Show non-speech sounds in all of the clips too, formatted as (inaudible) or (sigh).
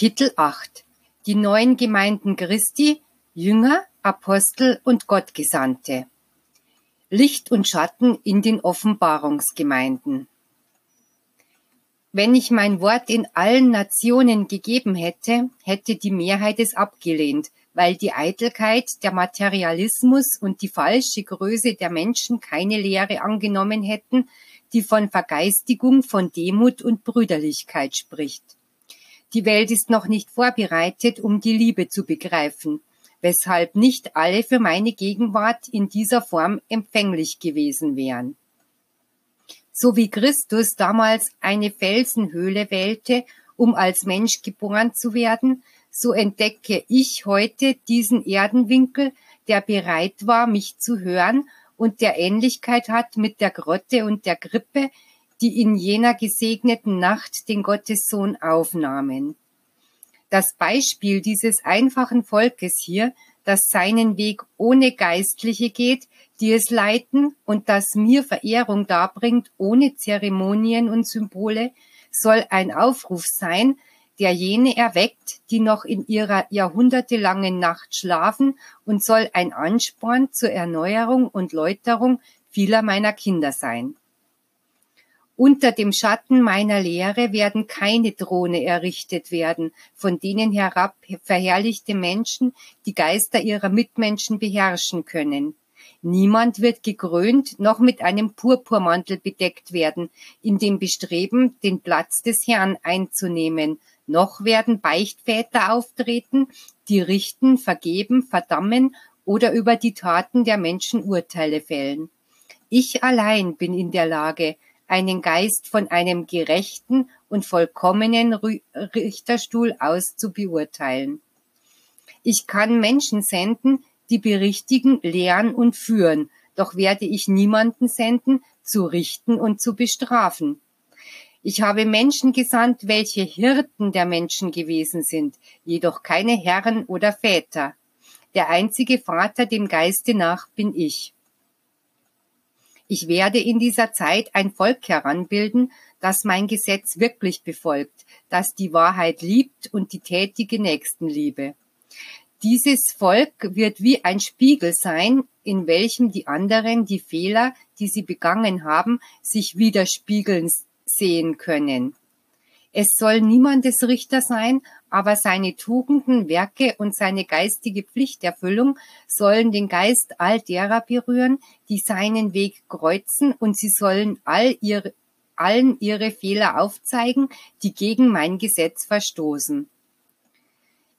Kapitel 8 Die neuen Gemeinden Christi, Jünger, Apostel und Gottgesandte. Licht und Schatten in den Offenbarungsgemeinden. Wenn ich mein Wort in allen Nationen gegeben hätte, hätte die Mehrheit es abgelehnt, weil die Eitelkeit, der Materialismus und die falsche Größe der Menschen keine Lehre angenommen hätten, die von Vergeistigung, von Demut und Brüderlichkeit spricht. Die Welt ist noch nicht vorbereitet, um die Liebe zu begreifen, weshalb nicht alle für meine Gegenwart in dieser Form empfänglich gewesen wären. So wie Christus damals eine Felsenhöhle wählte, um als Mensch geboren zu werden, so entdecke ich heute diesen Erdenwinkel, der bereit war, mich zu hören und der Ähnlichkeit hat mit der Grotte und der Krippe, die in jener gesegneten Nacht den Gottessohn aufnahmen. Das Beispiel dieses einfachen Volkes hier, das seinen Weg ohne Geistliche geht, die es leiten und das mir Verehrung darbringt ohne Zeremonien und Symbole, soll ein Aufruf sein, der jene erweckt, die noch in ihrer jahrhundertelangen Nacht schlafen und soll ein Ansporn zur Erneuerung und Läuterung vieler meiner Kinder sein. Unter dem Schatten meiner Lehre werden keine Throne errichtet werden, von denen herab verherrlichte Menschen die Geister ihrer Mitmenschen beherrschen können. Niemand wird gekrönt noch mit einem Purpurmantel bedeckt werden, in dem Bestreben, den Platz des Herrn einzunehmen, noch werden Beichtväter auftreten, die richten, vergeben, verdammen oder über die Taten der Menschen Urteile fällen. Ich allein bin in der Lage, einen Geist von einem gerechten und vollkommenen Richterstuhl aus zu beurteilen. Ich kann Menschen senden, die berichtigen, lehren und führen, doch werde ich niemanden senden, zu richten und zu bestrafen. Ich habe Menschen gesandt, welche Hirten der Menschen gewesen sind, jedoch keine Herren oder Väter. Der einzige Vater dem Geiste nach bin ich. Ich werde in dieser Zeit ein Volk heranbilden, das mein Gesetz wirklich befolgt, das die Wahrheit liebt und die tätige Nächstenliebe. Dieses Volk wird wie ein Spiegel sein, in welchem die anderen die Fehler, die sie begangen haben, sich widerspiegeln sehen können. Es soll niemandes Richter sein, aber seine Tugenden, Werke und seine geistige Pflichterfüllung sollen den Geist all derer berühren, die seinen Weg kreuzen, und sie sollen all ihre, allen ihre Fehler aufzeigen, die gegen mein Gesetz verstoßen.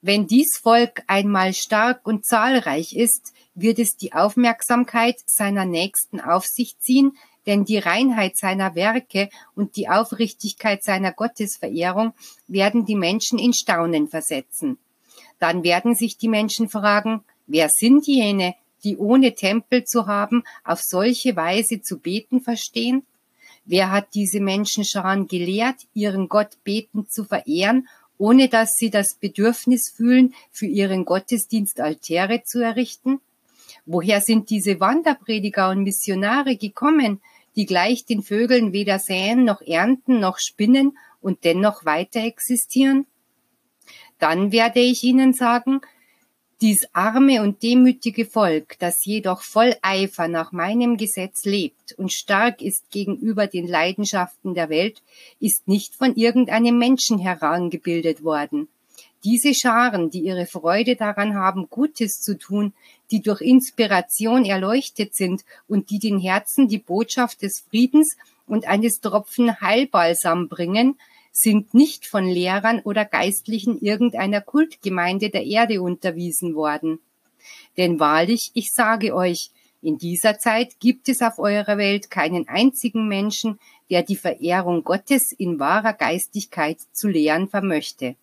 Wenn dies Volk einmal stark und zahlreich ist, wird es die Aufmerksamkeit seiner Nächsten auf sich ziehen, denn die Reinheit seiner Werke und die Aufrichtigkeit seiner Gottesverehrung werden die Menschen in Staunen versetzen. Dann werden sich die Menschen fragen, wer sind jene, die ohne Tempel zu haben, auf solche Weise zu beten verstehen? Wer hat diese Menschenscharen gelehrt, ihren Gott betend zu verehren, ohne dass sie das Bedürfnis fühlen, für ihren Gottesdienst Altäre zu errichten? Woher sind diese Wanderprediger und Missionare gekommen, die gleich den Vögeln weder säen noch ernten noch spinnen und dennoch weiter existieren? Dann werde ich ihnen sagen, dies arme und demütige Volk, das jedoch voll Eifer nach meinem Gesetz lebt und stark ist gegenüber den Leidenschaften der Welt, ist nicht von irgendeinem Menschen herangebildet worden. Diese Scharen, die ihre Freude daran haben, Gutes zu tun, die durch Inspiration erleuchtet sind und die den Herzen die Botschaft des Friedens und eines Tropfen Heilbalsam bringen, sind nicht von Lehrern oder Geistlichen irgendeiner Kultgemeinde der Erde unterwiesen worden. Denn wahrlich, ich sage euch, in dieser Zeit gibt es auf eurer Welt keinen einzigen Menschen, der die Verehrung Gottes in wahrer Geistigkeit zu lehren vermöchte.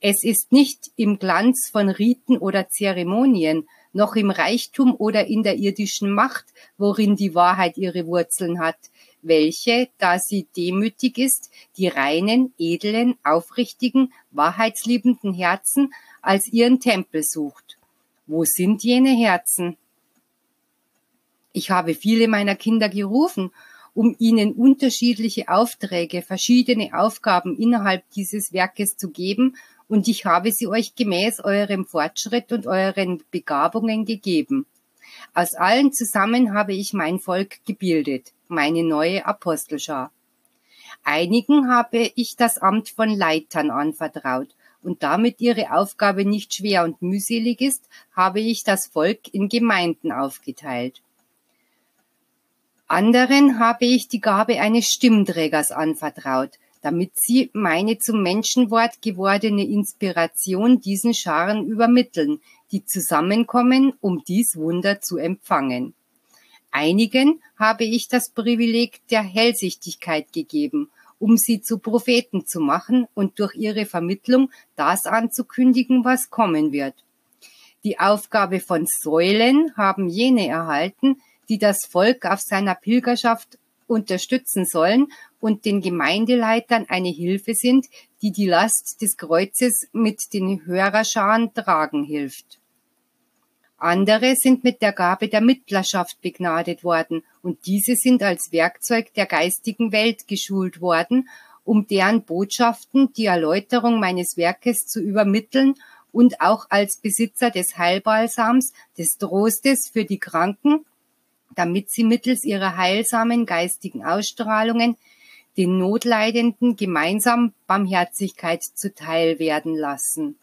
Es ist nicht im Glanz von Riten oder Zeremonien, noch im Reichtum oder in der irdischen Macht, worin die Wahrheit ihre Wurzeln hat, welche, da sie demütig ist, die reinen, edlen, aufrichtigen, wahrheitsliebenden Herzen als ihren Tempel sucht. Wo sind jene Herzen? Ich habe viele meiner Kinder gerufen, um ihnen unterschiedliche Aufträge, verschiedene Aufgaben innerhalb dieses Werkes zu geben und ich habe sie euch gemäß eurem Fortschritt und euren Begabungen gegeben. Aus allen zusammen habe ich mein Volk gebildet, meine neue Apostelschar. Einigen habe ich das Amt von Leitern anvertraut, und damit ihre Aufgabe nicht schwer und mühselig ist, habe ich das Volk in Gemeinden aufgeteilt. Anderen habe ich die Gabe eines Stimmträgers anvertraut, damit sie meine zum Menschenwort gewordene Inspiration diesen Scharen übermitteln, die zusammenkommen, um dies Wunder zu empfangen. Einigen habe ich das Privileg der Hellsichtigkeit gegeben, um sie zu Propheten zu machen und durch ihre Vermittlung das anzukündigen, was kommen wird. Die Aufgabe von Säulen haben jene erhalten, die das Volk auf seiner Pilgerschaft unterstützen sollen und den Gemeindeleitern eine Hilfe sind, die die Last des Kreuzes mit den Hörerscharen tragen hilft. Andere sind mit der Gabe der Mittlerschaft begnadet worden und diese sind als Werkzeug der geistigen Welt geschult worden, um deren Botschaften die Erläuterung meines Werkes zu übermitteln und auch als Besitzer des Heilbalsams, des Trostes für die Kranken, damit sie mittels ihrer heilsamen geistigen Ausstrahlungen den Notleidenden gemeinsam Barmherzigkeit zuteil werden lassen.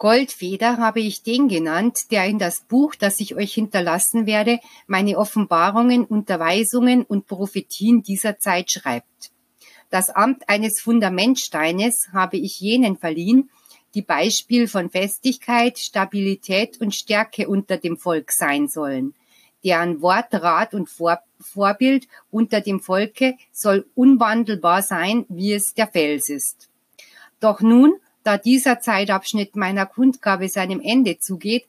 Goldfeder habe ich den genannt, der in das Buch, das ich euch hinterlassen werde, meine Offenbarungen, Unterweisungen und Prophetien dieser Zeit schreibt. Das Amt eines Fundamentsteines habe ich jenen verliehen, die Beispiel von Festigkeit, Stabilität und Stärke unter dem Volk sein sollen. Deren Wort, Rat und Vor Vorbild unter dem Volke soll unwandelbar sein, wie es der Fels ist. Doch nun da dieser Zeitabschnitt meiner Kundgabe seinem Ende zugeht,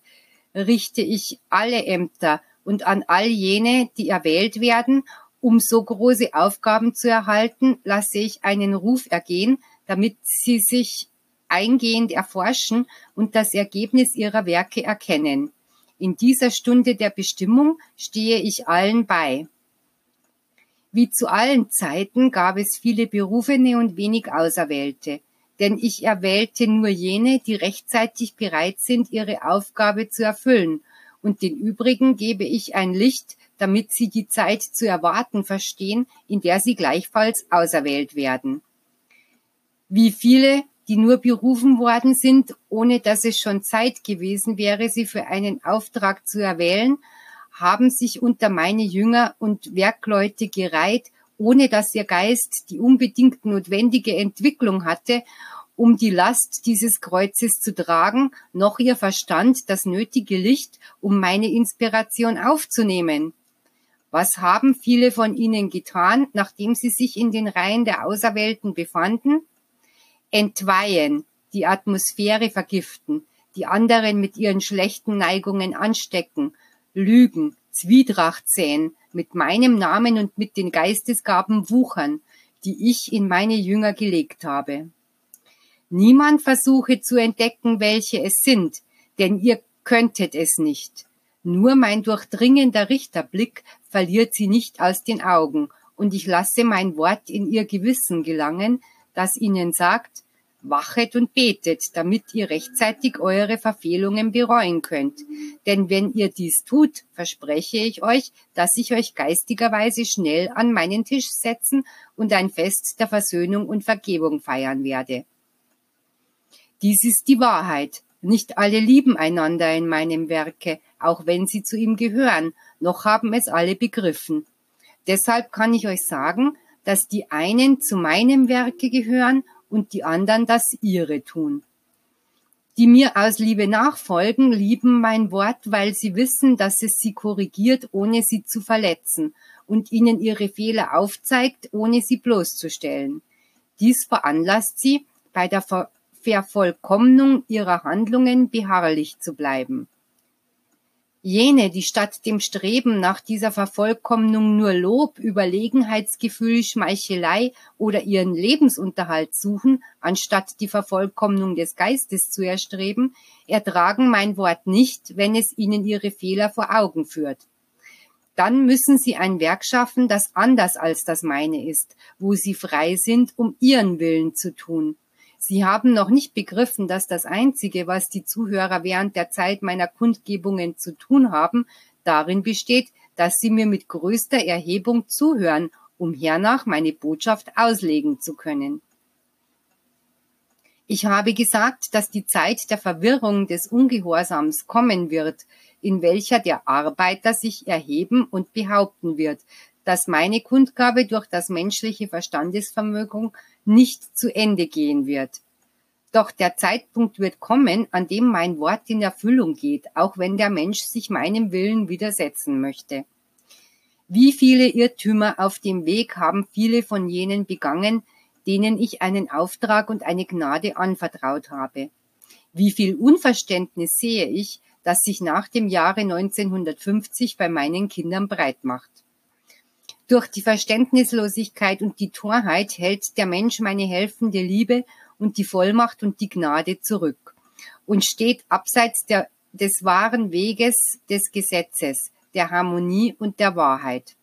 richte ich alle Ämter und an all jene, die erwählt werden, um so große Aufgaben zu erhalten, lasse ich einen Ruf ergehen, damit sie sich eingehend erforschen und das Ergebnis ihrer Werke erkennen. In dieser Stunde der Bestimmung stehe ich allen bei. Wie zu allen Zeiten gab es viele Berufene und wenig Auserwählte denn ich erwählte nur jene, die rechtzeitig bereit sind, ihre Aufgabe zu erfüllen, und den übrigen gebe ich ein Licht, damit sie die Zeit zu erwarten verstehen, in der sie gleichfalls auserwählt werden. Wie viele, die nur berufen worden sind, ohne dass es schon Zeit gewesen wäre, sie für einen Auftrag zu erwählen, haben sich unter meine Jünger und Werkleute gereiht ohne dass ihr Geist die unbedingt notwendige Entwicklung hatte, um die Last dieses Kreuzes zu tragen, noch ihr Verstand das nötige Licht, um meine Inspiration aufzunehmen. Was haben viele von ihnen getan, nachdem sie sich in den Reihen der Auserwählten befanden? Entweihen, die Atmosphäre vergiften, die anderen mit ihren schlechten Neigungen anstecken, lügen, Zwietracht säen, mit meinem Namen und mit den Geistesgaben wuchern, die ich in meine Jünger gelegt habe. Niemand versuche zu entdecken, welche es sind, denn ihr könntet es nicht. Nur mein durchdringender Richterblick verliert sie nicht aus den Augen, und ich lasse mein Wort in ihr Gewissen gelangen, das ihnen sagt, Wachet und betet, damit ihr rechtzeitig eure Verfehlungen bereuen könnt. Denn wenn ihr dies tut, verspreche ich euch, dass ich euch geistigerweise schnell an meinen Tisch setzen und ein Fest der Versöhnung und Vergebung feiern werde. Dies ist die Wahrheit. Nicht alle lieben einander in meinem Werke, auch wenn sie zu ihm gehören, noch haben es alle begriffen. Deshalb kann ich euch sagen, dass die einen zu meinem Werke gehören und die anderen das ihre tun. Die mir aus Liebe nachfolgen, lieben mein Wort, weil sie wissen, dass es sie korrigiert, ohne sie zu verletzen und ihnen ihre Fehler aufzeigt, ohne sie bloßzustellen. Dies veranlasst sie, bei der Vervollkommnung ihrer Handlungen beharrlich zu bleiben. Jene, die statt dem Streben nach dieser Vervollkommnung nur Lob, Überlegenheitsgefühl, Schmeichelei oder ihren Lebensunterhalt suchen, anstatt die Vervollkommnung des Geistes zu erstreben, ertragen mein Wort nicht, wenn es ihnen ihre Fehler vor Augen führt. Dann müssen sie ein Werk schaffen, das anders als das meine ist, wo sie frei sind, um ihren Willen zu tun. Sie haben noch nicht begriffen, dass das Einzige, was die Zuhörer während der Zeit meiner Kundgebungen zu tun haben, darin besteht, dass sie mir mit größter Erhebung zuhören, um hernach meine Botschaft auslegen zu können. Ich habe gesagt, dass die Zeit der Verwirrung des Ungehorsams kommen wird, in welcher der Arbeiter sich erheben und behaupten wird, dass meine Kundgabe durch das menschliche Verstandesvermögen nicht zu Ende gehen wird. Doch der Zeitpunkt wird kommen, an dem mein Wort in Erfüllung geht, auch wenn der Mensch sich meinem Willen widersetzen möchte. Wie viele Irrtümer auf dem Weg haben viele von jenen begangen, denen ich einen Auftrag und eine Gnade anvertraut habe. Wie viel Unverständnis sehe ich, das sich nach dem Jahre 1950 bei meinen Kindern breit macht. Durch die Verständnislosigkeit und die Torheit hält der Mensch meine helfende Liebe und die Vollmacht und die Gnade zurück und steht abseits der, des wahren Weges des Gesetzes, der Harmonie und der Wahrheit.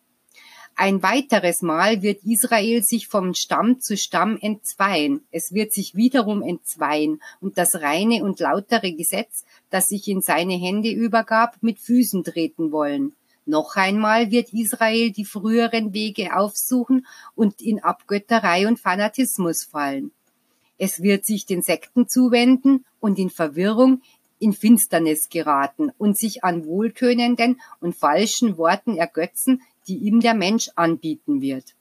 Ein weiteres Mal wird Israel sich vom Stamm zu Stamm entzweien. Es wird sich wiederum entzweien und das reine und lautere Gesetz, das sich in seine Hände übergab, mit Füßen treten wollen. Noch einmal wird Israel die früheren Wege aufsuchen und in Abgötterei und Fanatismus fallen. Es wird sich den Sekten zuwenden und in Verwirrung, in Finsternis geraten und sich an wohltönenden und falschen Worten ergötzen, die ihm der Mensch anbieten wird.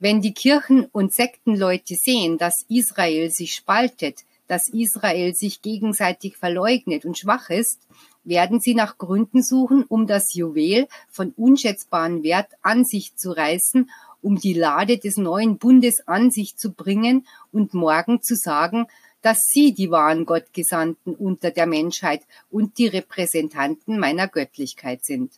Wenn die Kirchen und Sektenleute sehen, dass Israel sich spaltet, dass Israel sich gegenseitig verleugnet und schwach ist, werden sie nach Gründen suchen, um das Juwel von unschätzbarem Wert an sich zu reißen, um die Lade des neuen Bundes an sich zu bringen und morgen zu sagen, dass sie die wahren Gottgesandten unter der Menschheit und die Repräsentanten meiner Göttlichkeit sind.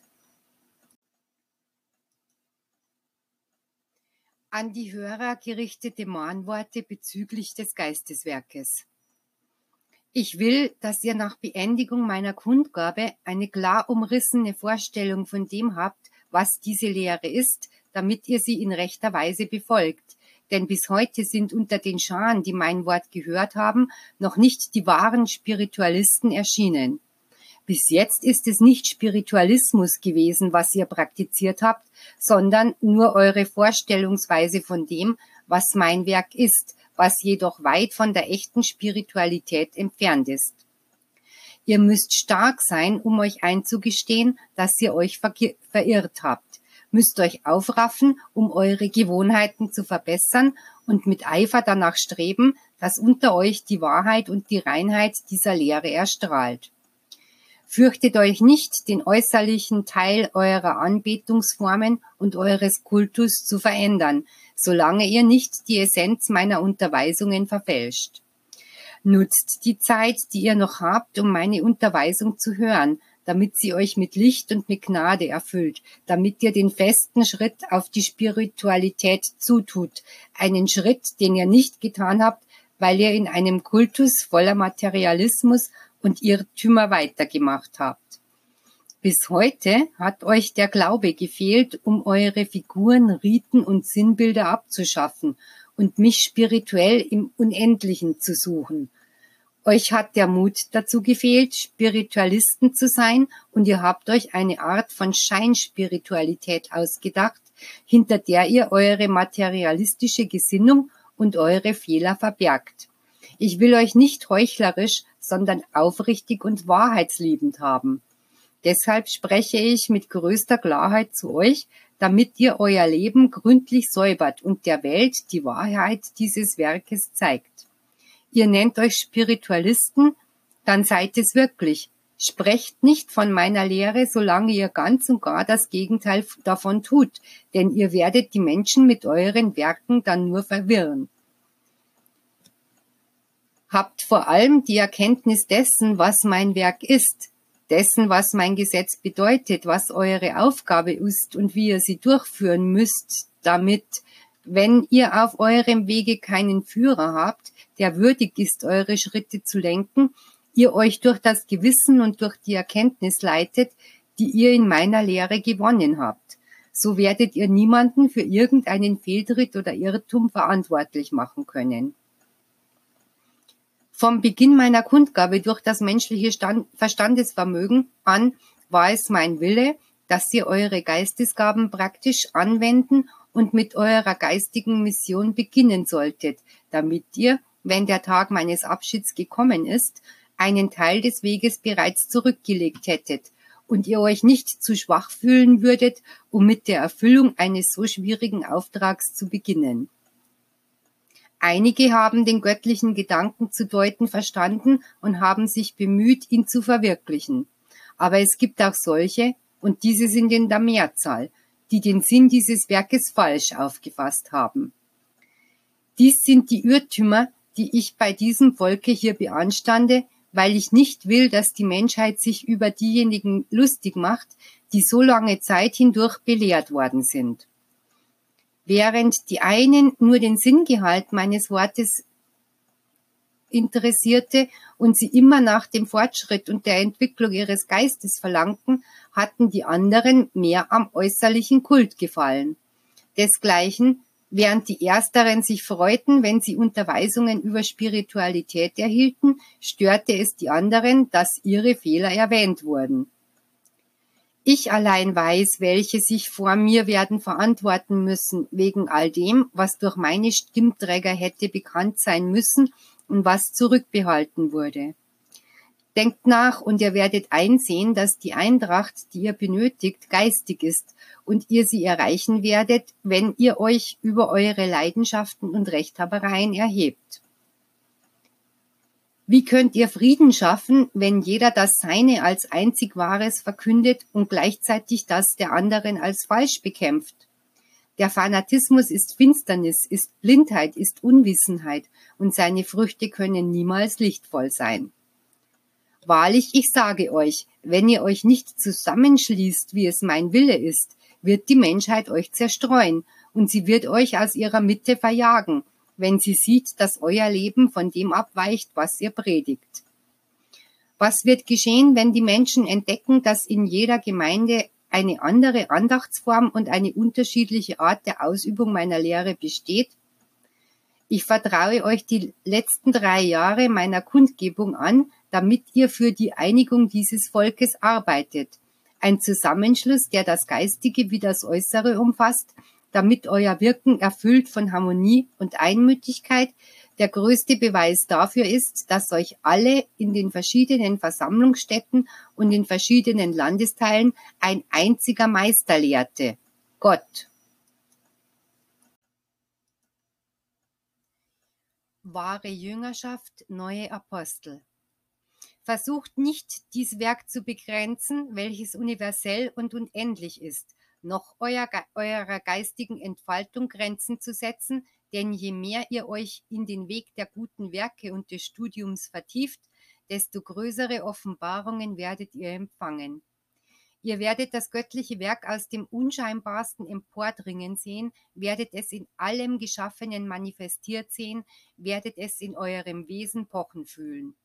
An die Hörer gerichtete Mahnworte bezüglich des Geisteswerkes. Ich will, dass ihr nach Beendigung meiner Kundgabe eine klar umrissene Vorstellung von dem habt, was diese Lehre ist, damit ihr sie in rechter Weise befolgt. Denn bis heute sind unter den Scharen, die mein Wort gehört haben, noch nicht die wahren Spiritualisten erschienen. Bis jetzt ist es nicht Spiritualismus gewesen, was ihr praktiziert habt, sondern nur eure Vorstellungsweise von dem, was mein Werk ist, was jedoch weit von der echten Spiritualität entfernt ist. Ihr müsst stark sein, um euch einzugestehen, dass ihr euch verirrt habt, müsst euch aufraffen, um eure Gewohnheiten zu verbessern und mit Eifer danach streben, dass unter euch die Wahrheit und die Reinheit dieser Lehre erstrahlt. Fürchtet euch nicht, den äußerlichen Teil eurer Anbetungsformen und eures Kultus zu verändern, solange ihr nicht die Essenz meiner Unterweisungen verfälscht. Nutzt die Zeit, die ihr noch habt, um meine Unterweisung zu hören, damit sie euch mit Licht und mit Gnade erfüllt, damit ihr den festen Schritt auf die Spiritualität zutut, einen Schritt, den ihr nicht getan habt, weil ihr in einem Kultus voller Materialismus und Irrtümer weitergemacht habt. Bis heute hat euch der Glaube gefehlt, um eure Figuren, Riten und Sinnbilder abzuschaffen und mich spirituell im Unendlichen zu suchen. Euch hat der Mut dazu gefehlt, Spiritualisten zu sein, und ihr habt euch eine Art von Scheinspiritualität ausgedacht, hinter der ihr eure materialistische Gesinnung und eure Fehler verbergt. Ich will euch nicht heuchlerisch, sondern aufrichtig und wahrheitsliebend haben. Deshalb spreche ich mit größter Klarheit zu euch, damit ihr euer Leben gründlich säubert und der Welt die Wahrheit dieses Werkes zeigt. Ihr nennt euch Spiritualisten, dann seid es wirklich. Sprecht nicht von meiner Lehre, solange ihr ganz und gar das Gegenteil davon tut, denn ihr werdet die Menschen mit euren Werken dann nur verwirren. Habt vor allem die Erkenntnis dessen, was mein Werk ist, dessen, was mein Gesetz bedeutet, was eure Aufgabe ist und wie ihr sie durchführen müsst, damit, wenn ihr auf eurem Wege keinen Führer habt, der würdig ist, eure Schritte zu lenken, ihr euch durch das Gewissen und durch die Erkenntnis leitet, die ihr in meiner Lehre gewonnen habt. So werdet ihr niemanden für irgendeinen Fehltritt oder Irrtum verantwortlich machen können. Vom Beginn meiner Kundgabe durch das menschliche Stand Verstandesvermögen an war es mein Wille, dass ihr eure Geistesgaben praktisch anwenden und mit eurer geistigen Mission beginnen solltet, damit ihr, wenn der Tag meines Abschieds gekommen ist, einen Teil des Weges bereits zurückgelegt hättet und ihr euch nicht zu schwach fühlen würdet, um mit der Erfüllung eines so schwierigen Auftrags zu beginnen. Einige haben den göttlichen Gedanken zu deuten verstanden und haben sich bemüht, ihn zu verwirklichen. Aber es gibt auch solche, und diese sind in der Mehrzahl, die den Sinn dieses Werkes falsch aufgefasst haben. Dies sind die Irrtümer, die ich bei diesem Volke hier beanstande, weil ich nicht will, dass die Menschheit sich über diejenigen lustig macht, die so lange Zeit hindurch belehrt worden sind. Während die einen nur den Sinngehalt meines Wortes interessierte und sie immer nach dem Fortschritt und der Entwicklung ihres Geistes verlangten, hatten die anderen mehr am äußerlichen Kult gefallen. Desgleichen, während die Ersteren sich freuten, wenn sie Unterweisungen über Spiritualität erhielten, störte es die anderen, dass ihre Fehler erwähnt wurden. Ich allein weiß, welche sich vor mir werden verantworten müssen, wegen all dem, was durch meine Stimmträger hätte bekannt sein müssen und was zurückbehalten wurde. Denkt nach und ihr werdet einsehen, dass die Eintracht, die ihr benötigt, geistig ist und ihr sie erreichen werdet, wenn ihr euch über eure Leidenschaften und Rechthabereien erhebt. Wie könnt ihr Frieden schaffen, wenn jeder das Seine als einzig Wahres verkündet und gleichzeitig das der anderen als falsch bekämpft? Der Fanatismus ist Finsternis, ist Blindheit, ist Unwissenheit und seine Früchte können niemals lichtvoll sein. Wahrlich, ich sage euch, wenn ihr euch nicht zusammenschließt, wie es mein Wille ist, wird die Menschheit euch zerstreuen und sie wird euch aus ihrer Mitte verjagen wenn sie sieht, dass euer Leben von dem abweicht, was ihr predigt. Was wird geschehen, wenn die Menschen entdecken, dass in jeder Gemeinde eine andere Andachtsform und eine unterschiedliche Art der Ausübung meiner Lehre besteht? Ich vertraue euch die letzten drei Jahre meiner Kundgebung an, damit ihr für die Einigung dieses Volkes arbeitet. Ein Zusammenschluss, der das Geistige wie das Äußere umfasst damit euer Wirken erfüllt von Harmonie und Einmütigkeit der größte Beweis dafür ist, dass euch alle in den verschiedenen Versammlungsstätten und in verschiedenen Landesteilen ein einziger Meister lehrte, Gott. Wahre Jüngerschaft, neue Apostel. Versucht nicht, dies Werk zu begrenzen, welches universell und unendlich ist, noch euer, eurer geistigen Entfaltung Grenzen zu setzen, denn je mehr ihr euch in den Weg der guten Werke und des Studiums vertieft, desto größere Offenbarungen werdet ihr empfangen. Ihr werdet das göttliche Werk aus dem unscheinbarsten empordringen sehen, werdet es in allem Geschaffenen manifestiert sehen, werdet es in eurem Wesen pochen fühlen.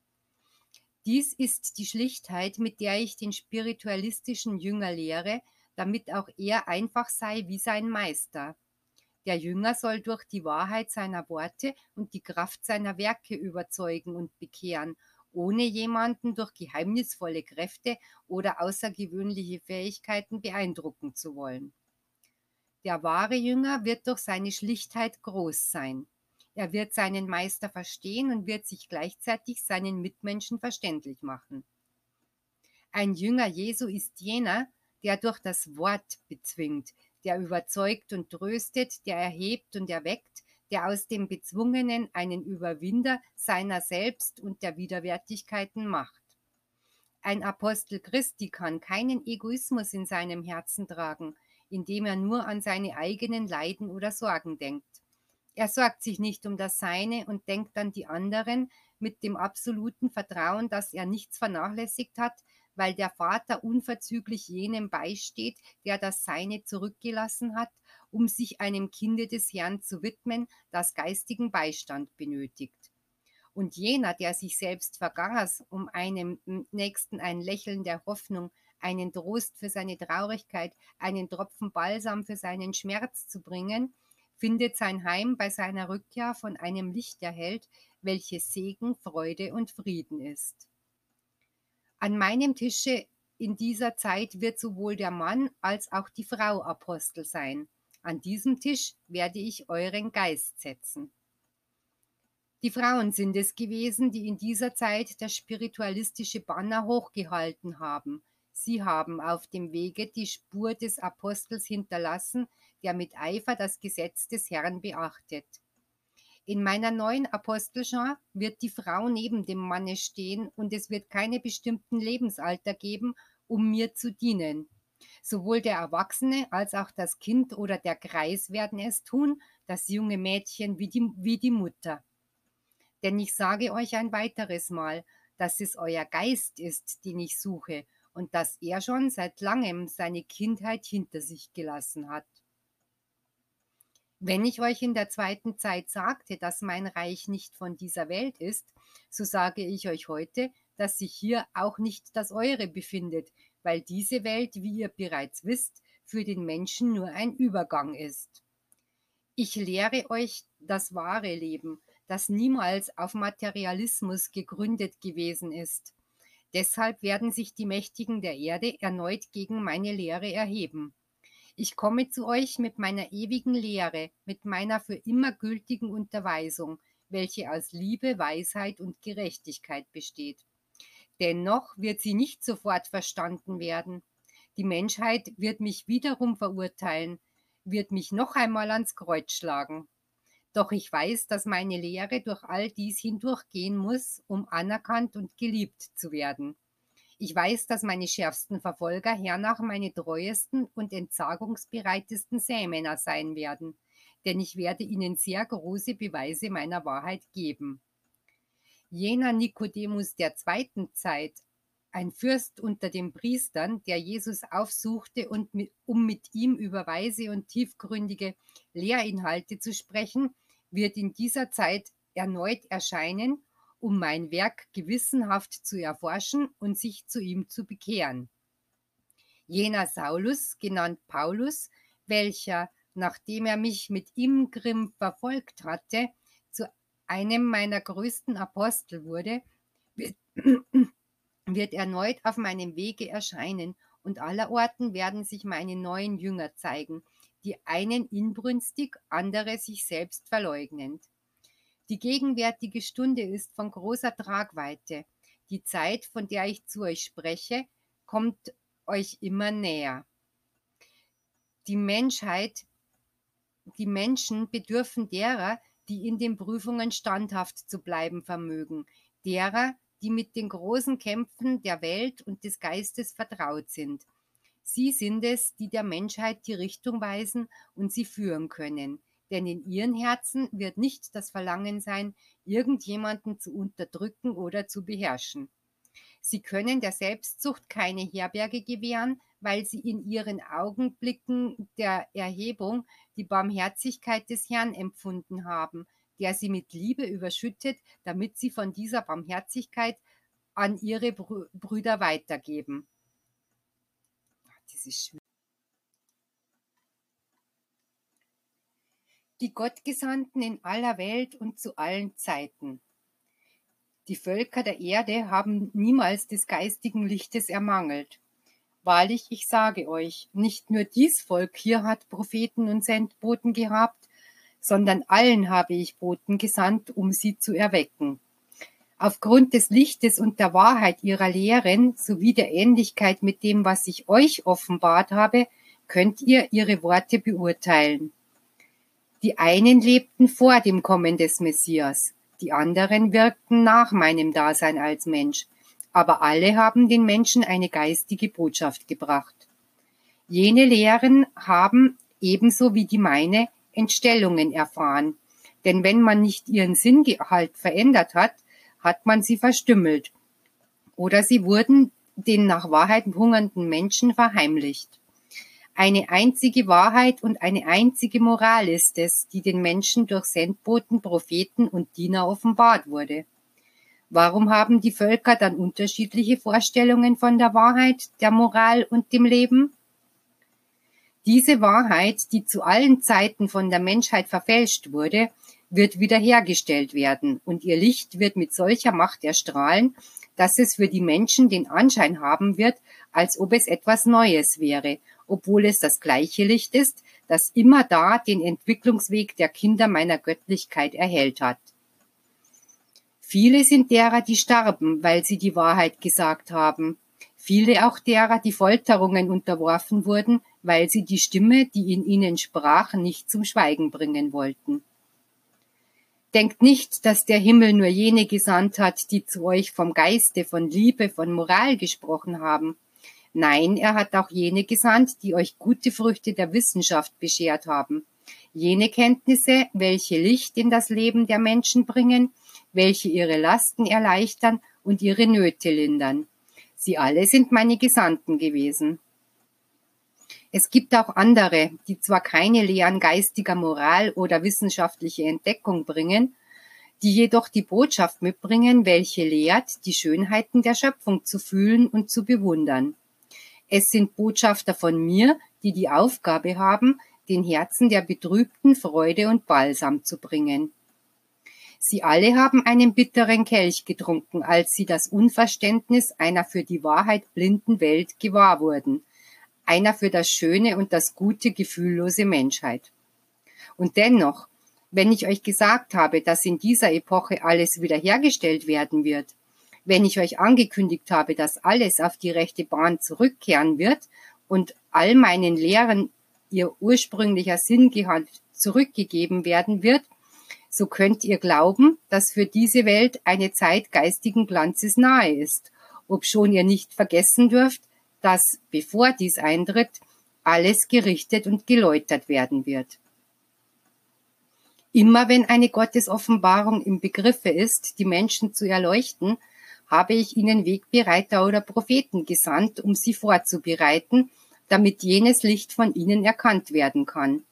Dies ist die Schlichtheit, mit der ich den spiritualistischen Jünger lehre, damit auch er einfach sei wie sein Meister. Der Jünger soll durch die Wahrheit seiner Worte und die Kraft seiner Werke überzeugen und bekehren, ohne jemanden durch geheimnisvolle Kräfte oder außergewöhnliche Fähigkeiten beeindrucken zu wollen. Der wahre Jünger wird durch seine Schlichtheit groß sein. Er wird seinen Meister verstehen und wird sich gleichzeitig seinen Mitmenschen verständlich machen. Ein Jünger Jesu ist jener, der durch das Wort bezwingt, der überzeugt und tröstet, der erhebt und erweckt, der aus dem Bezwungenen einen Überwinder seiner selbst und der Widerwärtigkeiten macht. Ein Apostel Christi kann keinen Egoismus in seinem Herzen tragen, indem er nur an seine eigenen Leiden oder Sorgen denkt. Er sorgt sich nicht um das Seine und denkt an die anderen mit dem absoluten Vertrauen, dass er nichts vernachlässigt hat, weil der Vater unverzüglich jenem beisteht, der das Seine zurückgelassen hat, um sich einem Kinde des Herrn zu widmen, das geistigen Beistand benötigt. Und jener, der sich selbst vergaß, um einem Nächsten ein Lächeln der Hoffnung, einen Trost für seine Traurigkeit, einen Tropfen Balsam für seinen Schmerz zu bringen, findet sein Heim bei seiner Rückkehr von einem Licht erhellt, welches Segen, Freude und Frieden ist. An meinem Tische in dieser Zeit wird sowohl der Mann als auch die Frau Apostel sein. An diesem Tisch werde ich euren Geist setzen. Die Frauen sind es gewesen, die in dieser Zeit das spiritualistische Banner hochgehalten haben. Sie haben auf dem Wege die Spur des Apostels hinterlassen, der mit Eifer das Gesetz des Herrn beachtet. In meiner neuen Apostelschar wird die Frau neben dem Manne stehen und es wird keine bestimmten Lebensalter geben, um mir zu dienen. Sowohl der Erwachsene als auch das Kind oder der Kreis werden es tun, das junge Mädchen wie die, wie die Mutter. Denn ich sage euch ein weiteres Mal, dass es euer Geist ist, den ich suche, und dass er schon seit langem seine Kindheit hinter sich gelassen hat. Wenn ich euch in der zweiten Zeit sagte, dass mein Reich nicht von dieser Welt ist, so sage ich euch heute, dass sich hier auch nicht das eure befindet, weil diese Welt, wie ihr bereits wisst, für den Menschen nur ein Übergang ist. Ich lehre euch das wahre Leben, das niemals auf Materialismus gegründet gewesen ist. Deshalb werden sich die Mächtigen der Erde erneut gegen meine Lehre erheben. Ich komme zu euch mit meiner ewigen Lehre, mit meiner für immer gültigen Unterweisung, welche aus Liebe, Weisheit und Gerechtigkeit besteht. Dennoch wird sie nicht sofort verstanden werden. Die Menschheit wird mich wiederum verurteilen, wird mich noch einmal ans Kreuz schlagen. Doch ich weiß, dass meine Lehre durch all dies hindurchgehen muss, um anerkannt und geliebt zu werden. Ich weiß, dass meine schärfsten Verfolger hernach meine treuesten und entsagungsbereitesten Sämänner sein werden, denn ich werde ihnen sehr große Beweise meiner Wahrheit geben. Jener Nikodemus der zweiten Zeit, ein Fürst unter den Priestern, der Jesus aufsuchte, und mit, um mit ihm über weise und tiefgründige Lehrinhalte zu sprechen, wird in dieser Zeit erneut erscheinen, um mein Werk gewissenhaft zu erforschen und sich zu ihm zu bekehren. Jener Saulus, genannt Paulus, welcher, nachdem er mich mit Ingrim verfolgt hatte, zu einem meiner größten Apostel wurde, wird, (clears throat) wird erneut auf meinem Wege erscheinen und allerorten werden sich meine neuen Jünger zeigen, die einen inbrünstig, andere sich selbst verleugnend. Die gegenwärtige Stunde ist von großer Tragweite. Die Zeit, von der ich zu euch spreche, kommt euch immer näher. Die Menschheit, die Menschen bedürfen derer, die in den Prüfungen standhaft zu bleiben vermögen, derer, die mit den großen Kämpfen der Welt und des Geistes vertraut sind, Sie sind es, die der Menschheit die Richtung weisen und sie führen können. Denn in ihren Herzen wird nicht das Verlangen sein, irgendjemanden zu unterdrücken oder zu beherrschen. Sie können der Selbstsucht keine Herberge gewähren, weil sie in ihren Augenblicken der Erhebung die Barmherzigkeit des Herrn empfunden haben, der sie mit Liebe überschüttet, damit sie von dieser Barmherzigkeit an ihre Brüder weitergeben das Die Gottgesandten in aller Welt und zu allen Zeiten. Die Völker der Erde haben niemals des geistigen Lichtes ermangelt. Wahrlich, ich sage euch, nicht nur dies Volk hier hat Propheten und Sendboten gehabt, sondern allen habe ich Boten gesandt, um sie zu erwecken. Aufgrund des Lichtes und der Wahrheit ihrer Lehren sowie der Ähnlichkeit mit dem, was ich euch offenbart habe, könnt ihr ihre Worte beurteilen. Die einen lebten vor dem Kommen des Messias, die anderen wirkten nach meinem Dasein als Mensch, aber alle haben den Menschen eine geistige Botschaft gebracht. Jene Lehren haben, ebenso wie die meine, Entstellungen erfahren, denn wenn man nicht ihren Sinngehalt verändert hat, hat man sie verstümmelt oder sie wurden den nach Wahrheit hungernden Menschen verheimlicht. Eine einzige Wahrheit und eine einzige Moral ist es, die den Menschen durch Sendboten, Propheten und Diener offenbart wurde. Warum haben die Völker dann unterschiedliche Vorstellungen von der Wahrheit, der Moral und dem Leben? Diese Wahrheit, die zu allen Zeiten von der Menschheit verfälscht wurde, wird wiederhergestellt werden und ihr Licht wird mit solcher Macht erstrahlen, dass es für die Menschen den Anschein haben wird, als ob es etwas Neues wäre, obwohl es das gleiche Licht ist, das immer da den Entwicklungsweg der Kinder meiner Göttlichkeit erhellt hat. Viele sind derer, die starben, weil sie die Wahrheit gesagt haben. Viele auch derer, die Folterungen unterworfen wurden, weil sie die Stimme, die in ihnen sprach, nicht zum Schweigen bringen wollten. Denkt nicht, dass der Himmel nur jene gesandt hat, die zu euch vom Geiste, von Liebe, von Moral gesprochen haben. Nein, er hat auch jene gesandt, die euch gute Früchte der Wissenschaft beschert haben. Jene Kenntnisse, welche Licht in das Leben der Menschen bringen, welche ihre Lasten erleichtern und ihre Nöte lindern. Sie alle sind meine Gesandten gewesen. Es gibt auch andere, die zwar keine Lehren geistiger Moral oder wissenschaftliche Entdeckung bringen, die jedoch die Botschaft mitbringen, welche lehrt, die Schönheiten der Schöpfung zu fühlen und zu bewundern. Es sind Botschafter von mir, die die Aufgabe haben, den Herzen der Betrübten Freude und Balsam zu bringen. Sie alle haben einen bitteren Kelch getrunken, als sie das Unverständnis einer für die Wahrheit blinden Welt gewahr wurden, einer für das schöne und das gute gefühllose Menschheit. Und dennoch, wenn ich euch gesagt habe, dass in dieser Epoche alles wiederhergestellt werden wird, wenn ich euch angekündigt habe, dass alles auf die rechte Bahn zurückkehren wird und all meinen Lehren ihr ursprünglicher Sinngehalt zurückgegeben werden wird, so könnt ihr glauben, dass für diese Welt eine Zeit geistigen Glanzes nahe ist, obschon ihr nicht vergessen dürft, dass, bevor dies eintritt, alles gerichtet und geläutert werden wird. Immer wenn eine Gottesoffenbarung im Begriffe ist, die Menschen zu erleuchten, habe ich ihnen Wegbereiter oder Propheten gesandt, um sie vorzubereiten, damit jenes Licht von ihnen erkannt werden kann.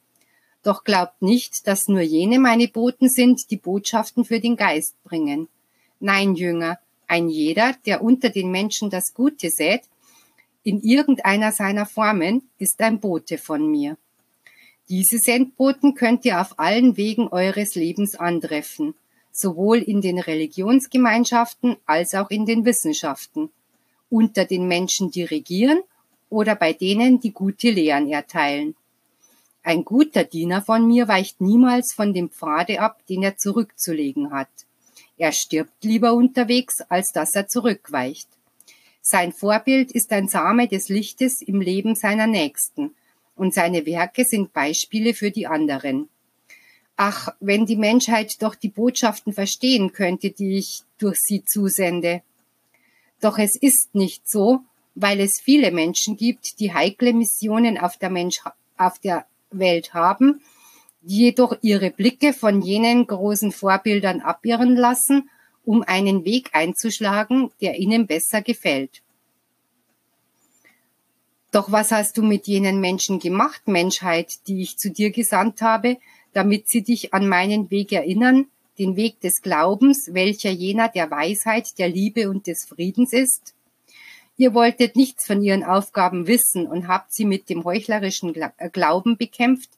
Doch glaubt nicht, dass nur jene meine Boten sind, die Botschaften für den Geist bringen. Nein, Jünger, ein jeder, der unter den Menschen das Gute sät, in irgendeiner seiner Formen, ist ein Bote von mir. Diese Sendboten könnt ihr auf allen Wegen eures Lebens antreffen, sowohl in den Religionsgemeinschaften als auch in den Wissenschaften, unter den Menschen, die regieren oder bei denen, die gute Lehren erteilen. Ein guter Diener von mir weicht niemals von dem Pfade ab, den er zurückzulegen hat. Er stirbt lieber unterwegs, als dass er zurückweicht. Sein Vorbild ist ein Same des Lichtes im Leben seiner Nächsten, und seine Werke sind Beispiele für die anderen. Ach, wenn die Menschheit doch die Botschaften verstehen könnte, die ich durch sie zusende. Doch es ist nicht so, weil es viele Menschen gibt, die heikle Missionen auf der, Mensch, auf der Welt haben, die jedoch ihre Blicke von jenen großen Vorbildern abirren lassen, um einen Weg einzuschlagen, der ihnen besser gefällt. Doch was hast du mit jenen Menschen gemacht, Menschheit, die ich zu dir gesandt habe, damit sie dich an meinen Weg erinnern, den Weg des Glaubens, welcher jener der Weisheit, der Liebe und des Friedens ist? Ihr wolltet nichts von ihren Aufgaben wissen und habt sie mit dem heuchlerischen äh, Glauben bekämpft,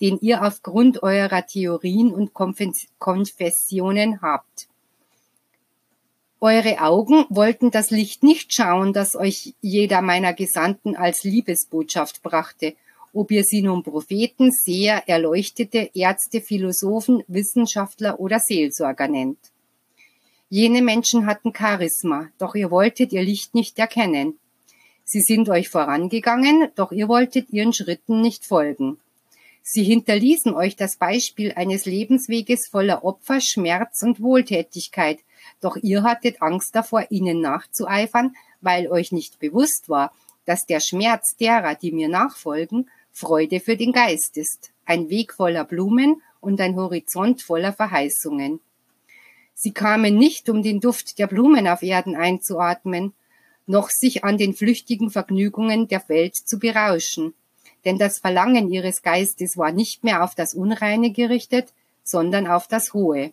den ihr aufgrund eurer Theorien und Konfessionen habt. Eure Augen wollten das Licht nicht schauen, das euch jeder meiner Gesandten als Liebesbotschaft brachte, ob ihr sie nun Propheten, Seher, Erleuchtete, Ärzte, Philosophen, Wissenschaftler oder Seelsorger nennt. Jene Menschen hatten Charisma, doch ihr wolltet ihr Licht nicht erkennen. Sie sind euch vorangegangen, doch ihr wolltet ihren Schritten nicht folgen. Sie hinterließen euch das Beispiel eines Lebensweges voller Opfer, Schmerz und Wohltätigkeit, doch ihr hattet Angst davor, ihnen nachzueifern, weil euch nicht bewusst war, dass der Schmerz derer, die mir nachfolgen, Freude für den Geist ist, ein Weg voller Blumen und ein Horizont voller Verheißungen. Sie kamen nicht, um den Duft der Blumen auf Erden einzuatmen, noch sich an den flüchtigen Vergnügungen der Welt zu berauschen, denn das Verlangen ihres Geistes war nicht mehr auf das Unreine gerichtet, sondern auf das Hohe.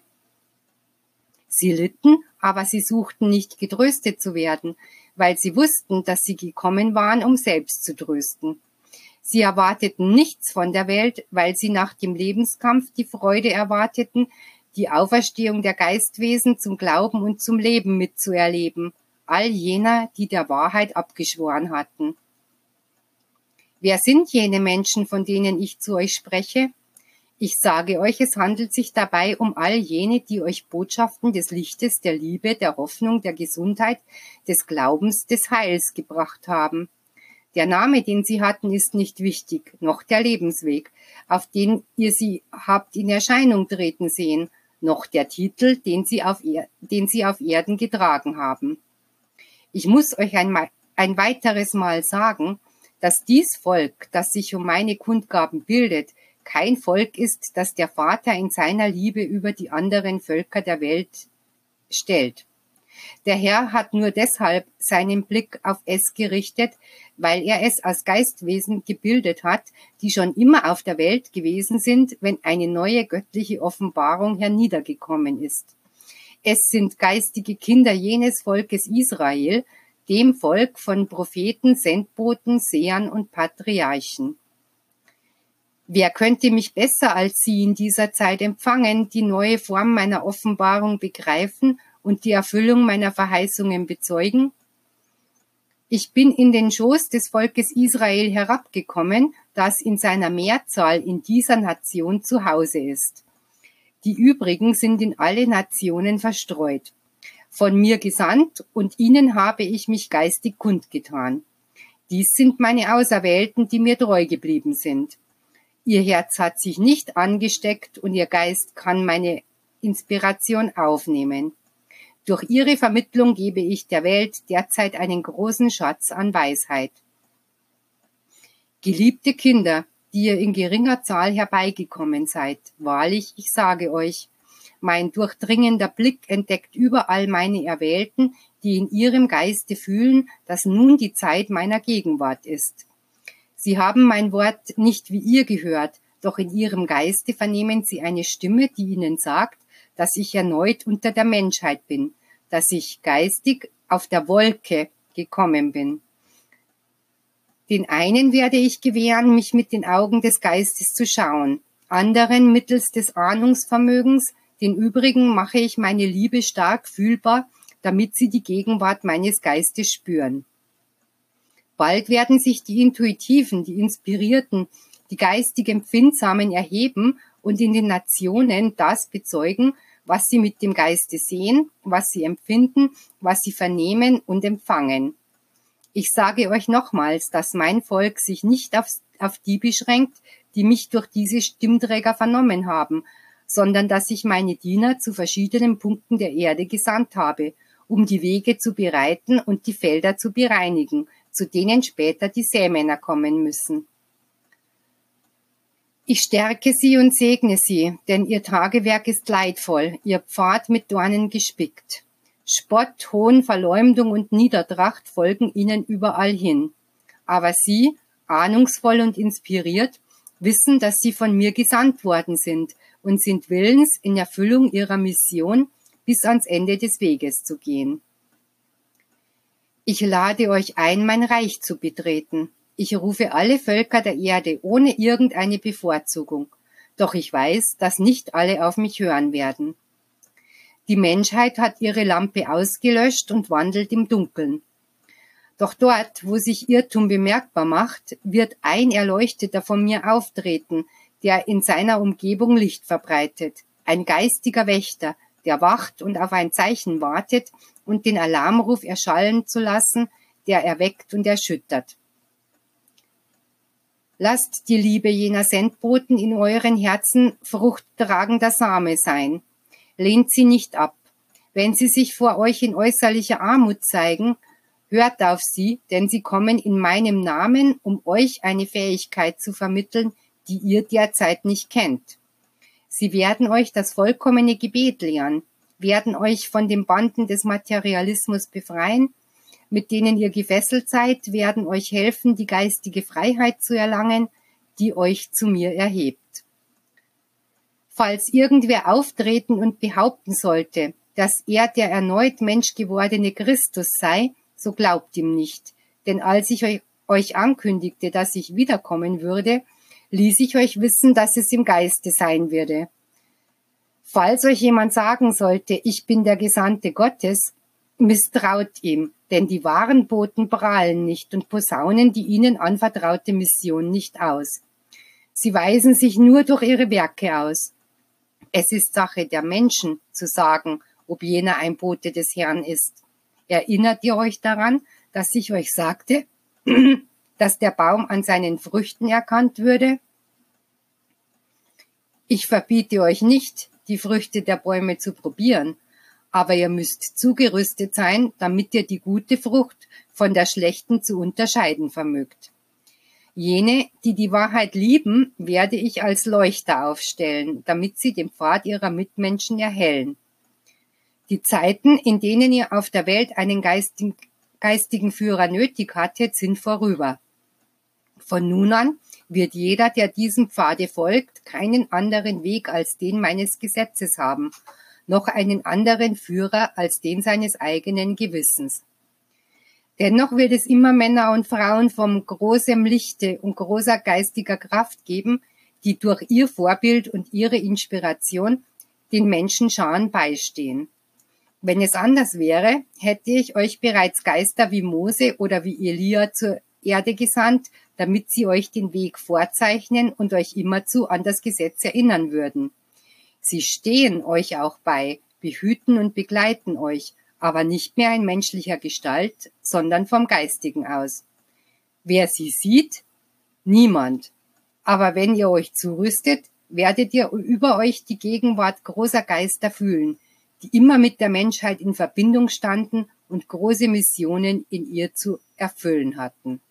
Sie litten, aber sie suchten nicht getröstet zu werden, weil sie wussten, dass sie gekommen waren, um selbst zu trösten. Sie erwarteten nichts von der Welt, weil sie nach dem Lebenskampf die Freude erwarteten, die Auferstehung der Geistwesen zum Glauben und zum Leben mitzuerleben, all jener, die der Wahrheit abgeschworen hatten. Wer sind jene Menschen, von denen ich zu euch spreche? Ich sage euch, es handelt sich dabei um all jene, die euch Botschaften des Lichtes, der Liebe, der Hoffnung, der Gesundheit, des Glaubens, des Heils gebracht haben. Der Name, den sie hatten, ist nicht wichtig, noch der Lebensweg, auf den ihr sie habt in Erscheinung treten sehen, noch der Titel, den sie auf, er den sie auf Erden getragen haben. Ich muss euch ein, ein weiteres Mal sagen, dass dies Volk, das sich um meine Kundgaben bildet, kein Volk ist, das der Vater in seiner Liebe über die anderen Völker der Welt stellt. Der Herr hat nur deshalb seinen Blick auf es gerichtet, weil er es als Geistwesen gebildet hat, die schon immer auf der Welt gewesen sind, wenn eine neue göttliche Offenbarung herniedergekommen ist. Es sind geistige Kinder jenes Volkes Israel, dem Volk von Propheten, Sendboten, Sehern und Patriarchen. Wer könnte mich besser als Sie in dieser Zeit empfangen, die neue Form meiner Offenbarung begreifen und die Erfüllung meiner Verheißungen bezeugen? Ich bin in den Schoß des Volkes Israel herabgekommen, das in seiner Mehrzahl in dieser Nation zu Hause ist. Die übrigen sind in alle Nationen verstreut. Von mir gesandt und ihnen habe ich mich geistig kundgetan. Dies sind meine Auserwählten, die mir treu geblieben sind. Ihr Herz hat sich nicht angesteckt und ihr Geist kann meine Inspiration aufnehmen. Durch ihre Vermittlung gebe ich der Welt derzeit einen großen Schatz an Weisheit. Geliebte Kinder, die ihr in geringer Zahl herbeigekommen seid, wahrlich, ich sage euch, mein durchdringender Blick entdeckt überall meine Erwählten, die in ihrem Geiste fühlen, dass nun die Zeit meiner Gegenwart ist. Sie haben mein Wort nicht wie ihr gehört, doch in ihrem Geiste vernehmen sie eine Stimme, die ihnen sagt, dass ich erneut unter der Menschheit bin, dass ich geistig auf der Wolke gekommen bin. Den einen werde ich gewähren, mich mit den Augen des Geistes zu schauen, anderen mittels des Ahnungsvermögens, den übrigen mache ich meine Liebe stark fühlbar, damit sie die Gegenwart meines Geistes spüren. Bald werden sich die Intuitiven, die Inspirierten, die geistig Empfindsamen erheben und in den Nationen das bezeugen, was sie mit dem Geiste sehen, was sie empfinden, was sie vernehmen und empfangen. Ich sage euch nochmals, dass mein Volk sich nicht auf, auf die beschränkt, die mich durch diese Stimmträger vernommen haben, sondern dass ich meine Diener zu verschiedenen Punkten der Erde gesandt habe, um die Wege zu bereiten und die Felder zu bereinigen, zu denen später die Sämänner kommen müssen. Ich stärke sie und segne sie, denn ihr Tagewerk ist leidvoll, ihr Pfad mit Dornen gespickt. Spott, Hohn, Verleumdung und Niedertracht folgen ihnen überall hin. Aber sie, ahnungsvoll und inspiriert, wissen, dass sie von mir gesandt worden sind und sind willens, in Erfüllung ihrer Mission bis ans Ende des Weges zu gehen. Ich lade euch ein, mein Reich zu betreten. Ich rufe alle Völker der Erde ohne irgendeine Bevorzugung. Doch ich weiß, dass nicht alle auf mich hören werden. Die Menschheit hat ihre Lampe ausgelöscht und wandelt im Dunkeln. Doch dort, wo sich Irrtum bemerkbar macht, wird ein Erleuchteter von mir auftreten, der in seiner Umgebung Licht verbreitet. Ein geistiger Wächter, der wacht und auf ein Zeichen wartet und den Alarmruf erschallen zu lassen, der erweckt und erschüttert. Lasst die Liebe jener Sendboten in euren Herzen fruchttragender Same sein. Lehnt sie nicht ab. Wenn sie sich vor euch in äußerlicher Armut zeigen, hört auf sie, denn sie kommen in meinem Namen, um euch eine Fähigkeit zu vermitteln, die ihr derzeit nicht kennt. Sie werden euch das vollkommene Gebet lehren, werden euch von den Banden des Materialismus befreien mit denen ihr gefesselt seid, werden euch helfen, die geistige Freiheit zu erlangen, die euch zu mir erhebt. Falls irgendwer auftreten und behaupten sollte, dass er der erneut Mensch gewordene Christus sei, so glaubt ihm nicht. Denn als ich euch ankündigte, dass ich wiederkommen würde, ließ ich euch wissen, dass es im Geiste sein würde. Falls euch jemand sagen sollte, ich bin der Gesandte Gottes, misstraut ihm, denn die wahren Boten prahlen nicht und posaunen die ihnen anvertraute Mission nicht aus. Sie weisen sich nur durch ihre Werke aus. Es ist Sache der Menschen zu sagen, ob jener ein Bote des Herrn ist. Erinnert ihr euch daran, dass ich euch sagte, (clears throat) dass der Baum an seinen Früchten erkannt würde? Ich verbiete euch nicht, die Früchte der Bäume zu probieren, aber ihr müsst zugerüstet sein, damit ihr die gute Frucht von der schlechten zu unterscheiden vermögt. Jene, die die Wahrheit lieben, werde ich als Leuchter aufstellen, damit sie den Pfad ihrer Mitmenschen erhellen. Die Zeiten, in denen ihr auf der Welt einen geistigen Führer nötig hattet, sind vorüber. Von nun an wird jeder, der diesem Pfade folgt, keinen anderen Weg als den meines Gesetzes haben, noch einen anderen Führer als den seines eigenen Gewissens. Dennoch wird es immer Männer und Frauen vom großem Lichte und großer geistiger Kraft geben, die durch ihr Vorbild und ihre Inspiration den Menschenscharen beistehen. Wenn es anders wäre, hätte ich euch bereits Geister wie Mose oder wie Elia zur Erde gesandt, damit sie euch den Weg vorzeichnen und euch immerzu an das Gesetz erinnern würden. Sie stehen euch auch bei, behüten und begleiten euch, aber nicht mehr in menschlicher Gestalt, sondern vom Geistigen aus. Wer sie sieht? Niemand. Aber wenn ihr euch zurüstet, werdet ihr über euch die Gegenwart großer Geister fühlen, die immer mit der Menschheit in Verbindung standen und große Missionen in ihr zu erfüllen hatten.